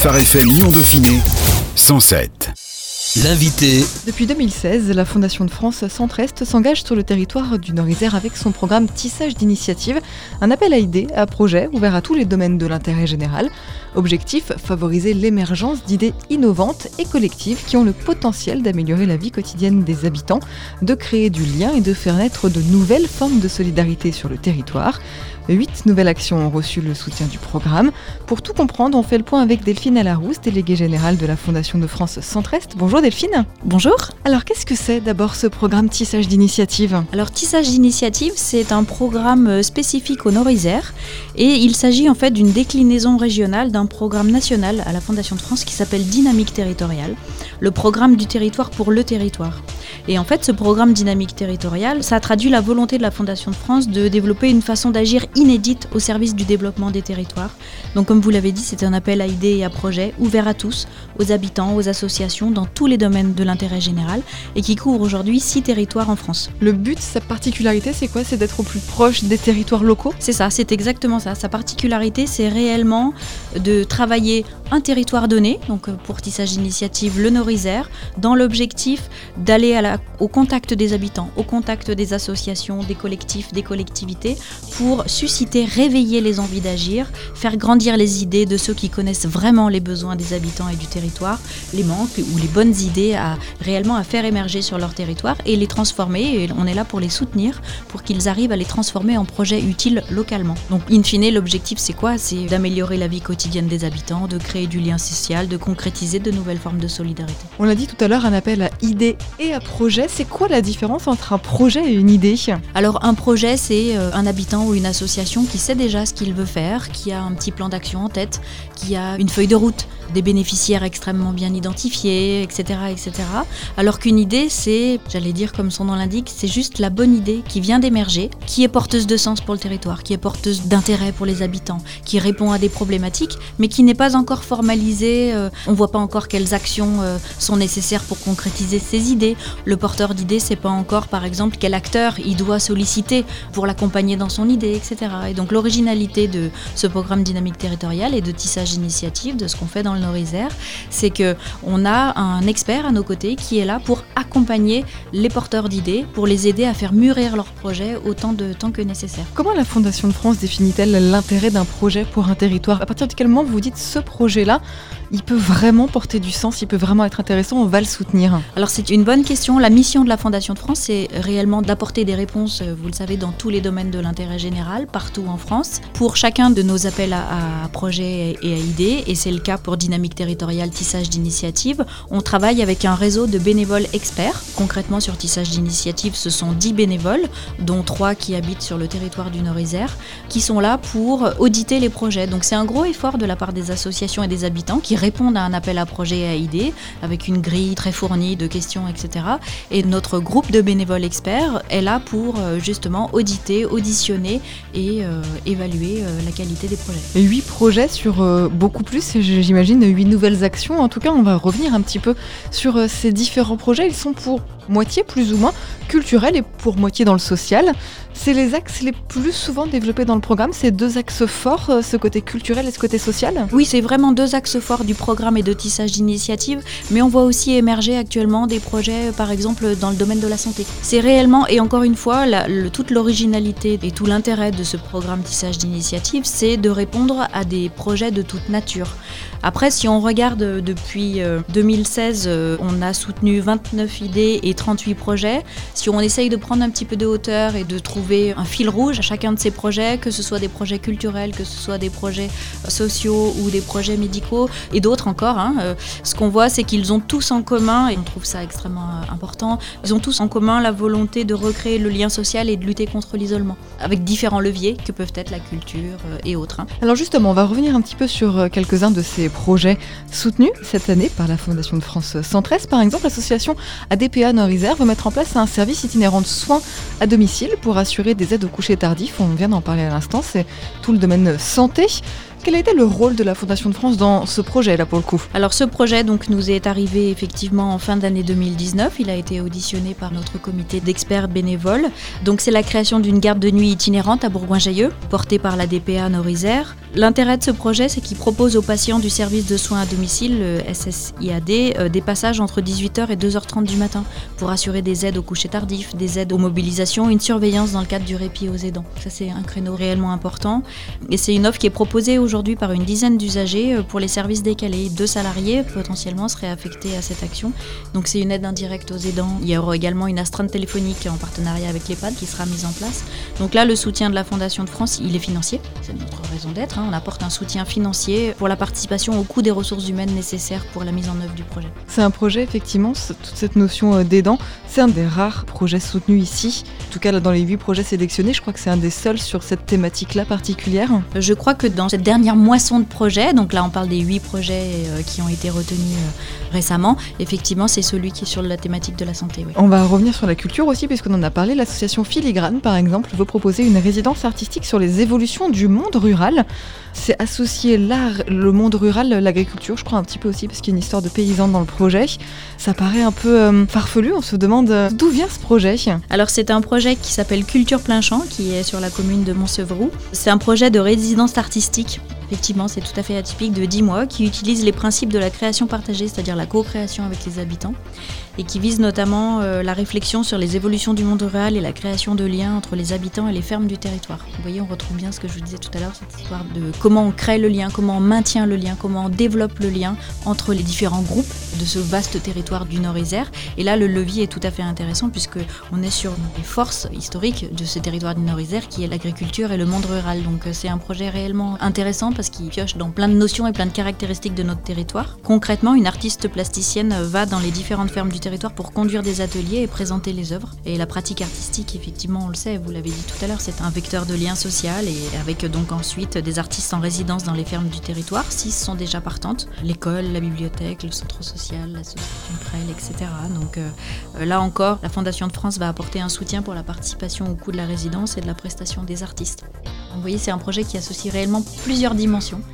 Phare FM Lyon Dauphiné 107. L'invité. Depuis 2016, la Fondation de France Centre-Est s'engage sur le territoire du Nord-Isère avec son programme Tissage d'initiative, un appel à idées, à projets ouvert à tous les domaines de l'intérêt général. Objectif favoriser l'émergence d'idées innovantes et collectives qui ont le potentiel d'améliorer la vie quotidienne des habitants, de créer du lien et de faire naître de nouvelles formes de solidarité sur le territoire. Huit nouvelles actions ont reçu le soutien du programme. Pour tout comprendre, on fait le point avec Delphine Alarousse, déléguée générale de la Fondation de France Centre-Est. Bonjour Delphine. Bonjour. Alors qu'est-ce que c'est d'abord ce programme Tissage d'initiative? Alors Tissage d'initiative, c'est un programme spécifique au Nord-Isère et il s'agit en fait d'une déclinaison régionale d'un programme national à la Fondation de France qui s'appelle Dynamique territoriale, le programme du territoire pour le territoire. Et en fait, ce programme dynamique territoriale, ça traduit la volonté de la Fondation de France de développer une façon d'agir inédite au service du développement des territoires. Donc comme vous l'avez dit, c'est un appel à idées et à projets ouvert à tous, aux habitants, aux associations, dans tous les domaines de l'intérêt général et qui couvre aujourd'hui six territoires en France. Le but, sa particularité, c'est quoi? C'est d'être au plus proche des territoires locaux? C'est ça, c'est exactement ça. Sa particularité, c'est réellement de travailler un territoire donné, donc euh, pour Tissage Initiative le Nord-Isère, dans l'objectif d'aller au contact des habitants, au contact des associations, des collectifs, des collectivités, pour susciter, réveiller les envies d'agir, faire grandir les idées de ceux qui connaissent vraiment les besoins des habitants et du territoire, les manques ou les bonnes idées à réellement à faire émerger sur leur territoire et les transformer. Et on est là pour les soutenir, pour qu'ils arrivent à les transformer en projets utiles localement. Donc, in fine, l'objectif, c'est quoi? C'est d'améliorer la vie quotidienne des habitants, de créer du lien social, de concrétiser de nouvelles formes de solidarité. On l'a dit tout à l'heure, un appel à idées et à projets. C'est quoi la différence entre un projet et une idée? Alors, un projet, c'est euh, un habitant ou une association qui sait déjà ce qu'il veut faire, qui a un petit plan d'action en tête, qui a une feuille de route, des bénéficiaires extrêmement bien identifiés, etc. etc. Alors qu'une idée, c'est, j'allais dire comme son nom l'indique, c'est juste la bonne idée qui vient d'émerger, qui est porteuse de sens pour le territoire, qui est porteuse d'intérêt pour les habitants, qui répond à des problématiques, mais qui n'est pas encore formalisée. Euh, on ne voit pas encore quelles actions euh, sont nécessaires pour concrétiser ces idées. Le porteur d'idées, c'est pas encore, par exemple, quel acteur il doit solliciter pour l'accompagner dans son idée, etc. Et donc l'originalité de ce programme dynamique territorial et de tissage initiative, de ce qu'on fait dans le Nord-Isère, c'est que on a un expert à nos côtés qui est là pour accompagner les porteurs d'idées, pour les aider à faire mûrir leur projet autant de temps que nécessaire. Comment la Fondation de France définit-elle l'intérêt d'un projet pour un territoire? À partir de quel moment vous dites ce projet-là, il peut vraiment porter du sens, il peut vraiment être intéressant, on va le soutenir Alors c'est une bonne question. La mission de la Fondation de France, c'est réellement d'apporter des réponses, vous le savez, dans tous les domaines de l'intérêt général, partout en France, pour chacun de nos appels à, projets et à idées, et c'est le cas pour Dynamique territoriale Tissage d'initiative. On travaille avec un réseau de bénévoles experts. Concrètement, sur Tissage d'initiative, ce sont 10 bénévoles, dont 3 qui habitent sur le territoire du Nord-Isère, qui sont là pour auditer les projets. Donc c'est un gros effort de la part des associations et des habitants qui répondent à un appel à projet et à idées avec une grille très fournie de questions, etc. Et notre groupe de bénévoles experts est là pour euh, justement auditer, auditionner et euh, évaluer euh, la qualité des projets. Et 8 projets sur beaucoup plus, j'imagine, 8 nouvelles actions. En tout cas, on va revenir un petit peu sur ces différents projets. Ils sont pour moitié plus ou moins culturels et pour moitié dans le social. C'est les axes les plus souvent développés dans le programme, ces deux axes forts, euh, ce côté culturel et ce côté social Oui, c'est vraiment deux axes forts du programme et de tissage d'initiative, mais on voit aussi émerger actuellement des projets, euh, par exemple, dans le domaine de la santé. C'est réellement, et encore une fois, toute l'originalité et tout l'intérêt de ce programme tissage d'initiative, c'est de répondre à des projets de toute nature. Après, si on regarde euh, depuis 2016, on a soutenu 29 idées et 38 projets. Si on essaye de prendre un petit peu de hauteur et de trouver un fil rouge à chacun de ces projets, que ce soit des projets culturels, que ce soit des projets euh, sociaux ou des projets médicaux et d'autres encore. Hein. Euh, ce qu'on voit, c'est qu'ils ont tous en commun, et on trouve ça extrêmement euh, important, ils ont tous en commun la volonté de recréer le lien social et de lutter contre l'isolement, avec différents leviers que peuvent être la culture et autres. Hein. Alors justement, on va revenir un petit peu sur quelques-uns de ces projets soutenus cette année par la Fondation de France Centre-Est. Par exemple, l'association ADPA Veut mettre en place un service itinérant de soins à domicile pour assurer des aides au coucher tardif. On vient d'en parler à l'instant, c'est tout le domaine santé. Quel a été le rôle de la Fondation de France dans ce projet là pour le coup Alors ce projet donc nous est arrivé effectivement en fin d'année 2019. Il a été auditionné par notre comité d'experts bénévoles. Donc c'est la création d'une garde de nuit itinérante à Bourgoin-Jallieu, portée par la DPA Nord-Isère. L'intérêt de ce projet, c'est qu'il propose aux patients du service de soins à domicile, le SSIAD, euh, des passages entre 18h et 2h30 du matin pour assurer des aides au coucher tardif, des aides aux mobilisations, une surveillance dans le cadre du répit aux aidants. Ça, c'est un créneau réellement important. Et c'est une offre qui est proposée aujourd'hui par une dizaine d'usagers euh, pour les services décalés. Deux salariés potentiellement seraient affectés à cette action. Donc c'est une aide indirecte aux aidants. Il y aura également une astreinte téléphonique en partenariat avec l'EHPAD qui sera mise en place. Donc là, le soutien de la Fondation de France, il est financier. C'est notre raison d'être. Hein. On apporte un soutien financier pour la participation au coût des ressources humaines nécessaires pour la mise en œuvre du projet. C'est un projet, effectivement, toute cette notion euh, d'aidant, c'est un des rares projets soutenus ici. En tout cas, dans les huit projets sélectionnés, je crois que c'est un des seuls sur cette thématique-là particulière. Je crois que dans cette dernière moisson de projets, donc là on parle des huit projets euh, qui ont été retenus euh, récemment, effectivement c'est celui qui est sur la thématique de la santé. On va revenir sur la culture aussi, puisqu'on en a parlé. L'association Filigrane, par exemple, veut proposer une résidence artistique sur les évolutions du monde rural. C'est associer l'art, le monde rural, l'agriculture, je crois un petit peu aussi, parce qu'il y a une histoire de paysans dans le projet. Ça paraît un peu euh, farfelu, on se demande euh, d'où vient ce projet. Alors c'est un projet qui s'appelle Culture Plein Champ, qui est sur la commune de Montsevrou. C'est un projet de résidence artistique effectivement, c'est tout à fait atypique, de 10 mois, qui utilise les principes de la création partagée, c'est-à-dire la co-création avec les habitants, et qui vise notamment euh, la réflexion sur les évolutions du monde rural et la création de liens entre les habitants et les fermes du territoire. Vous voyez, on retrouve bien ce que je vous disais tout à l'heure, cette histoire de comment on crée le lien, comment on maintient le lien, comment on développe le lien entre les différents groupes de ce vaste territoire du Nord-Isère. Et là, le levier est tout à fait intéressant puisque on est sur les forces historiques de ce territoire du Nord-Isère qui est l'agriculture et le monde rural. Donc euh, c'est un projet réellement intéressant parce qu'il pioche dans plein de notions et plein de caractéristiques de notre territoire. Concrètement, une artiste plasticienne va dans les différentes fermes du territoire pour conduire des ateliers et présenter les œuvres. Et la pratique artistique, effectivement, on le sait, vous l'avez dit tout à l'heure, c'est un vecteur de lien social et avec donc ensuite des artistes en résidence dans les fermes du territoire. Six sont déjà partantes. L'école, la bibliothèque, le centre social, l'association Prel, etc. Donc euh, là encore, la Fondation de France va apporter un soutien pour la participation au coût de la résidence et de la prestation des artistes. Vous voyez, c'est un projet qui associe réellement plusieurs dimensions.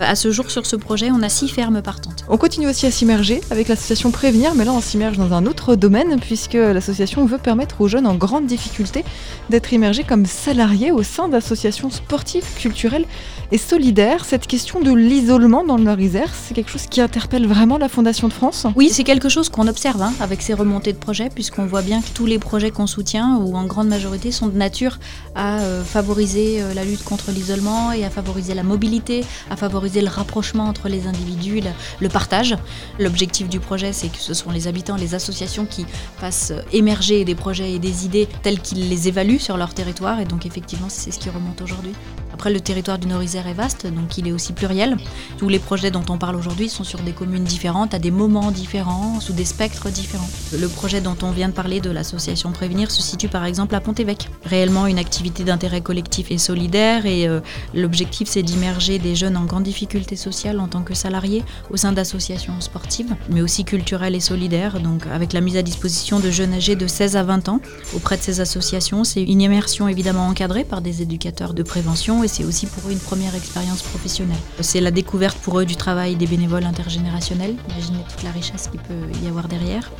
À ce jour, sur ce projet, on a six fermes partantes. On continue aussi à s'immerger avec l'association Prévenir, mais là, on s'immerge dans un autre domaine, puisque l'association veut permettre aux jeunes en grande difficulté d'être immergés comme salariés au sein d'associations sportives, culturelles et solidaires. Cette question de l'isolement dans le Nord-Isère, c'est quelque chose qui interpelle vraiment la Fondation de France Oui, c'est quelque chose qu'on observe hein, avec ces remontées de projets, puisqu'on voit bien que tous les projets qu'on soutient, ou en grande majorité, sont de nature à euh, favoriser euh, la lutte contre l'isolement et à favoriser la mobilité, à favoriser le rapprochement entre les individus, le, partage. L'objectif du projet, c'est que ce sont les habitants, les associations qui fassent émerger des projets et des idées telles qu'ils les évaluent sur leur territoire. Et donc effectivement, c'est ce qui remonte aujourd'hui. Après, le territoire du Nord-Isère est vaste, donc il est aussi pluriel. Tous les projets dont on parle aujourd'hui sont sur des communes différentes, à des moments différents, sous des spectres différents. Le projet dont on vient de parler de l'association Prévenir se situe par exemple à Pont-Évêque. Réellement une activité d'intérêt collectif et solidaire, et euh, l'objectif c'est d'immerger des jeunes en grande difficulté sociale en tant que salariés au sein d'associations sportives, mais aussi culturelles et solidaires, donc avec la mise à disposition de jeunes âgés de 16 à 20 ans auprès de ces associations. C'est une immersion évidemment encadrée par des éducateurs de prévention c'est aussi pour eux une première expérience professionnelle. C'est la découverte pour eux du travail des bénévoles intergénérationnels. Imaginez toute la richesse qu'il peut y avoir derrière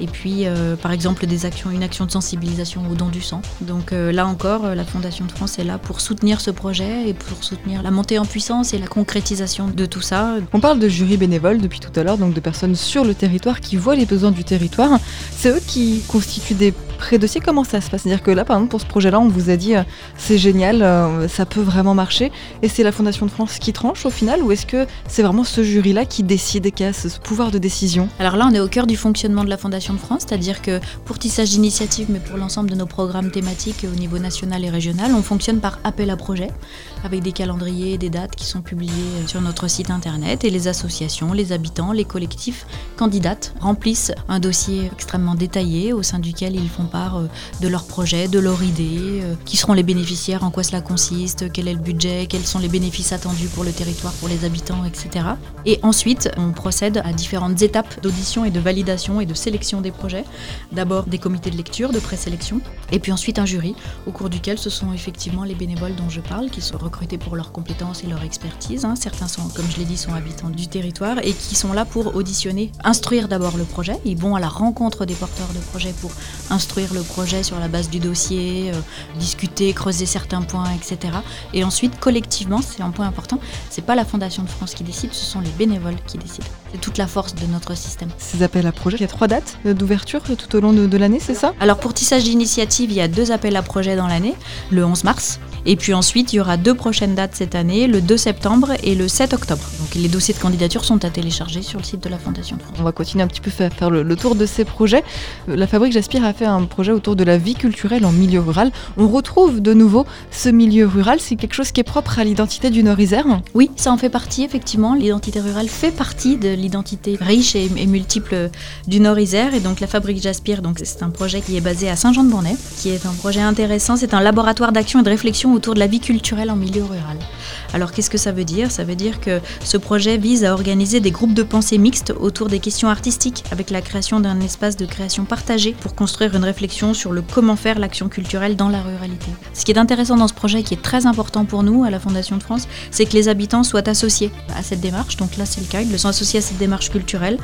et puis euh, par exemple des actions, une action de sensibilisation au don du sang. Donc euh, là encore, euh, la Fondation de France est là pour soutenir ce projet et pour soutenir la montée en puissance et la concrétisation de tout ça. On parle de jury bénévole depuis tout à l'heure, donc de personnes sur le territoire qui voient les besoins du territoire. C'est eux qui constituent des pré-dossiers. Comment ça se passe? C'est-à-dire que là, par exemple, pour ce projet-là, on vous a dit c'est génial, ça peut vraiment marcher, et c'est la Fondation de France qui tranche au final, ou est-ce que c'est vraiment ce jury-là qui décide, qui a ce pouvoir de décision? Alors là, on est au cœur du fonctionnement de la Fondation de France, c'est-à-dire que pour Tissage d'initiative, mais pour l'ensemble de nos programmes thématiques au niveau national et régional, on fonctionne par appel à projet, avec des calendriers et des dates qui sont publiés sur notre site internet, et les associations, les habitants, les collectifs candidates remplissent un dossier extrêmement détaillé au sein duquel ils font part de leur projet, de leur idée, qui seront les bénéficiaires, en quoi cela consiste, quel est le budget, quels sont les bénéfices attendus pour le territoire, pour les habitants, etc. Et ensuite, on procède à différentes étapes d'audition et de validation et de sélection des projets. D'abord des comités de lecture, de présélection, et puis ensuite un jury, au cours duquel ce sont effectivement les bénévoles dont je parle, qui sont recrutés pour leurs compétences et leur expertise. Hein. Certains sont, comme je l'ai dit, sont habitants du territoire et qui sont là pour auditionner, instruire d'abord le projet. Ils vont à la rencontre des porteurs de projets pour instruire le projet sur la base du dossier, euh, discuter, creuser certains points, etc. Et ensuite, collectivement, c'est un point important, c'est pas la Fondation de France qui décide, ce sont les bénévoles qui décident. C'est toute la force de notre système. Ces appels à projets, il y a trois dates d'ouverture tout au long de, l'année, c'est ça? Alors pour tissage d'initiative, il y a deux appels à projets dans l'année, le 11 mars et puis ensuite, il y aura deux prochaines dates cette année, le 2 septembre et le 7 octobre. Donc les dossiers de candidature sont à télécharger sur le site de la Fondation de France. On va continuer un petit peu à faire le, tour de ces projets. Euh, la Fabrique J'aspire a fait un projet autour de la vie culturelle en milieu rural. On retrouve de nouveau ce milieu rural. C'est quelque chose qui est propre à l'identité du Nord-Isère? Oui, ça en fait partie, effectivement. L'identité rurale fait partie de l'identité riche et, multiple du Nord-Isère. Et donc la Fabrique J'aspire, c'est un projet qui est basé à Saint-Jean-de-Bournay, qui est un projet intéressant. C'est un laboratoire d'action et de réflexion autour de la vie culturelle en milieu rural. Alors qu'est-ce que ça veut dire? Ça veut dire que ce projet vise à organiser des groupes de pensée mixtes autour des questions artistiques, avec la création d'un espace de création partagé pour construire une réflexion sur le comment faire l'action culturelle dans la ruralité. Ce qui est intéressant dans ce projet, qui est très important pour nous à la Fondation de France, c'est que les habitants soient associés à cette démarche. Donc là, c'est le cas, ils sont associés à cette démarche culturelle,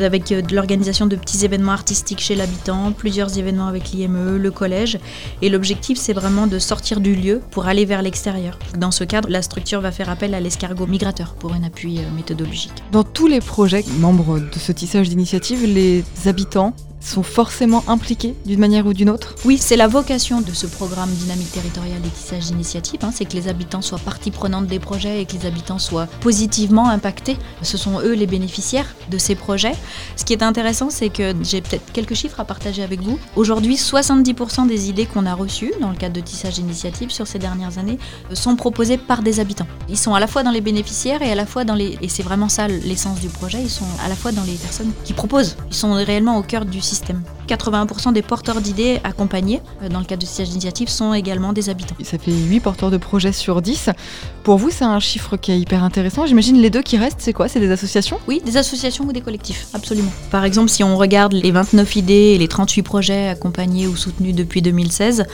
avec euh, l'organisation de petits événements artistiques chez l'habitant, plusieurs événements avec l'IME, le collège. Et l'objectif, c'est vraiment de sortir du lieu pour aller vers l'extérieur. Dans ce cadre, la structure va faire appel à l'escargot migrateur pour un appui euh, méthodologique. Dans tous les projets membres de ce tissage d'initiative, les habitants sont forcément impliqués d'une manière ou d'une autre Oui, c'est la vocation de ce programme Dynamique territoriale et tissage d'initiative, hein, c'est que les habitants soient partie prenante des projets et que les habitants soient positivement impactés. Ce sont eux les bénéficiaires de ces projets. Ce qui est intéressant, c'est que j'ai peut-être quelques chiffres à partager avec vous. Aujourd'hui, 70% des idées qu'on a reçues dans le cadre de tissage d'initiative sur ces dernières années sont proposées par des habitants. Ils sont à la fois dans les bénéficiaires et à la fois dans les... Et c'est vraiment ça l'essence du projet, ils sont à la fois dans les personnes qui proposent. Ils sont réellement au cœur du système. 81% des porteurs d'idées accompagnés euh, dans le cadre de siège d'initiative sont également des habitants. Ça fait 8 porteurs de projets sur 10. Pour vous, c'est un chiffre qui est hyper intéressant. J'imagine les deux qui restent, c'est quoi? C'est des associations? Oui, des associations ou des collectifs, absolument. Par exemple, si on regarde les 29 idées et les 38 projets accompagnés ou soutenus depuis 2016,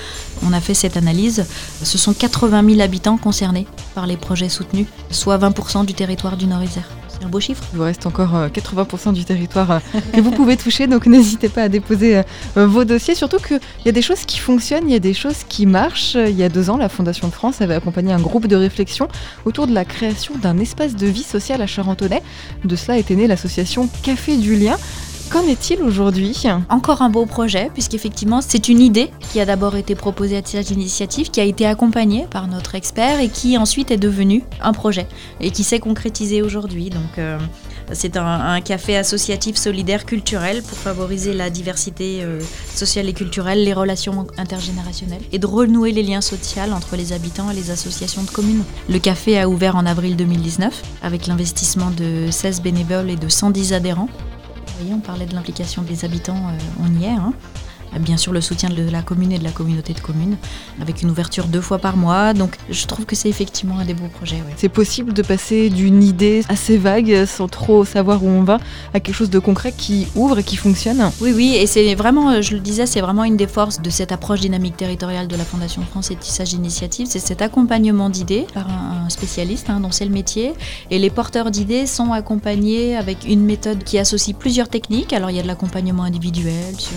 on a fait cette analyse. Ce sont 80 000 habitants concernés par les projets soutenus, soit 20% du territoire du Nord-Isère Il vous reste encore 80% euh, du territoire euh, que vous pouvez toucher, donc n'hésitez pas à déposer euh, vos dossiers. Surtout qu'il y a des choses qui fonctionnent, il y a des choses qui marchent. Il y a deux ans, la Fondation de France avait accompagné un groupe de réflexion autour de la création d'un espace de vie sociale à Charentonnet. De cela était née l'association Café du Lien. Qu'en est-il aujourd'hui Encore un beau projet, puisqu'effectivement, c'est une idée qui a d'abord été proposée à Tirage d'initiative, qui a été accompagnée par notre expert et qui ensuite est devenu un projet et qui s'est concrétisé aujourd'hui. Donc, euh, c'est un, café associatif solidaire culturel pour favoriser la diversité euh, sociale et culturelle, les relations intergénérationnelles et de renouer les liens sociaux entre les habitants et les associations de communes. Le café a ouvert en avril 2019 avec l'investissement de 16 bénévoles et de 110 adhérents on parlait de l'implication des habitants, euh, on y est. Hein. Bien sûr, le soutien de la commune et de la communauté de communes, avec une ouverture deux fois par mois. Donc, je trouve que c'est effectivement un des beaux projets. C'est possible de passer d'une idée assez vague, sans trop savoir où on va, à quelque chose de concret qui ouvre et qui fonctionne? Oui, oui, et c'est vraiment, je le disais, c'est vraiment une des forces de cette approche dynamique territoriale de la Fondation France et Tissage Initiative, c'est cet accompagnement d'idées par un, spécialiste hein, dont c'est le métier. Et les porteurs d'idées sont accompagnés avec une méthode qui associe plusieurs techniques. Alors, il y a de l'accompagnement individuel sur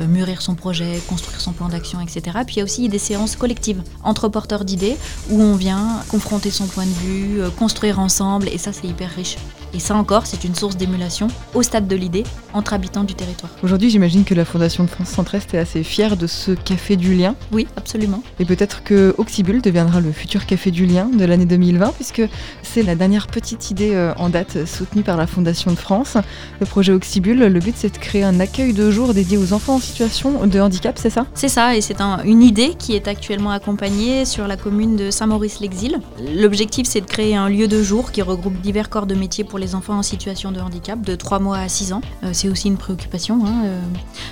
euh, son projet, construire son plan d'action, etc. Puis il y a aussi des séances collectives entre porteurs d'idées où on vient confronter son point de vue, euh, construire ensemble, et ça c'est hyper riche. Et ça encore, c'est une source d'émulation au stade de l'idée entre habitants du territoire. Aujourd'hui, j'imagine que la Fondation de France Centre-Est est assez fière de ce Café du Lien. Oui, absolument. Et peut-être que Oxybul deviendra le futur Café du Lien de l'année 2020, puisque c'est la dernière petite idée euh, en date soutenue par la Fondation de France. Le projet Oxybul, le but c'est de créer un accueil de jour dédié aux enfants en situation de handicap, c'est ça? C'est ça, et c'est une idée qui est actuellement accompagnée sur la commune de Saint-Maurice-l'Exil. L'objectif, c'est de créer un lieu de jour qui regroupe divers corps de métier pour les enfants en situation de handicap, de 3 mois à 6 ans. Euh, c'est aussi une préoccupation, hein, euh,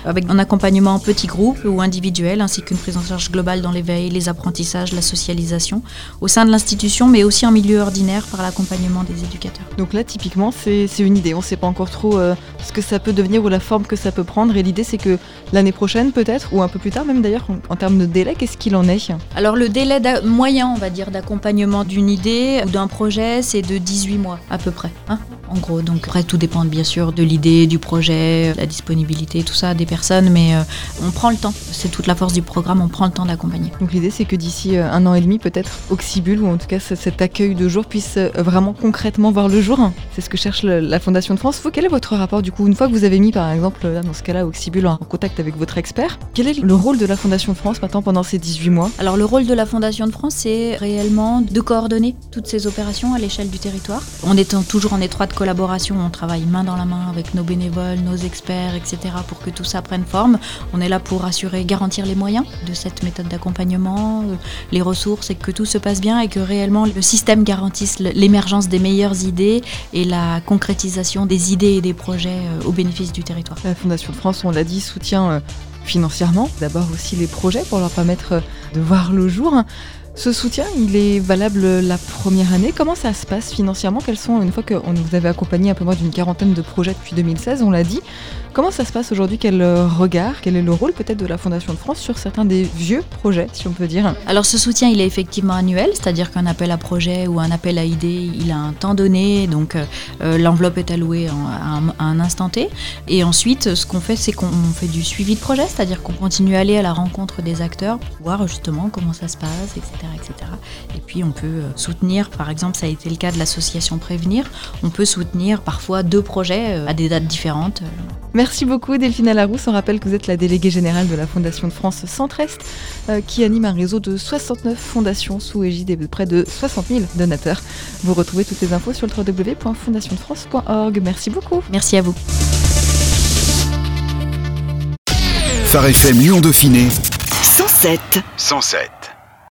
avec un accompagnement en petit groupe ou individuel, ainsi qu'une prise en charge globale dans l'éveil, les apprentissages, la socialisation, au sein de l'institution, mais aussi en milieu ordinaire par l'accompagnement des éducateurs. Donc là, typiquement, c'est une idée. On ne sait pas encore trop euh, ce que ça peut devenir ou la forme que ça peut prendre. Et l'idée, c'est que l'année prochaine, peut-être, ou un peu plus tard même d'ailleurs, en, termes de délai, qu'est-ce qu'il en est? Alors le délai moyen, on va dire, d'accompagnement d'une idée ou d'un projet, c'est de 18 mois à peu près. Hein Bye. En gros. Donc après, tout dépend bien sûr de l'idée, du projet, la disponibilité, tout ça des personnes, mais euh, on prend le temps. C'est toute la force du programme, on prend le temps d'accompagner. Donc l'idée, c'est que d'ici euh, un an et demi, peut-être, Oxybul, ou en tout cas cet accueil de jour, puisse euh, vraiment concrètement voir le jour. C'est ce que cherche la Fondation de France. quel est votre rapport du coup Une fois que vous avez mis, par exemple, dans ce cas-là, Oxybul en contact avec votre expert, quel est le rôle de la Fondation de France maintenant pendant ces 18 mois? Alors le rôle de la Fondation de France, c'est réellement de coordonner toutes ces opérations à l'échelle du territoire. On est toujours en étroite collaboration, on travaille main dans la main avec nos bénévoles, nos experts, etc. pour que tout ça prenne forme. On est là pour assurer, garantir les moyens de cette méthode d'accompagnement, euh, les ressources et que tout se passe bien et que réellement le système garantisse l'émergence des meilleures idées et la concrétisation des idées et des projets euh, au bénéfice du territoire. La Fondation France, on l'a dit, soutient euh, financièrement d'abord aussi les projets pour leur permettre de voir le jour. Ce soutien, il est valable la première année. Comment ça se passe financièrement? Quels sont, une fois que vous avez accompagné un peu moins d'une quarantaine de projets depuis 2016, on l'a dit, Comment ça se passe aujourd'hui? Quel euh, regard, quel est le rôle peut-être de la Fondation de France sur certains des vieux projets, si on peut dire? Alors ce soutien, il est effectivement annuel, c'est-à-dire qu'un appel à projet ou un appel à idée, il a un temps donné, donc euh, euh, l'enveloppe est allouée à, un, instant T. Et ensuite, ce qu'on fait, c'est qu'on fait du suivi de projet, c'est-à-dire qu'on continue à aller à la rencontre des acteurs pour voir justement comment ça se passe, etc. etc. Et puis on peut soutenir, par exemple, ça a été le cas de l'association Prévenir, on peut soutenir parfois deux projets à des dates différentes. Merci beaucoup Delphine Larousse. On rappelle que vous êtes la déléguée générale de la Fondation de France Centre-Est euh, qui anime un réseau de 69 fondations sous égide de près de 60 000 donateurs. Vous retrouvez toutes les infos sur le www.fondationdefrance.org. Merci beaucoup. Merci à vous. Phare FM Lyon Dauphiné 107 107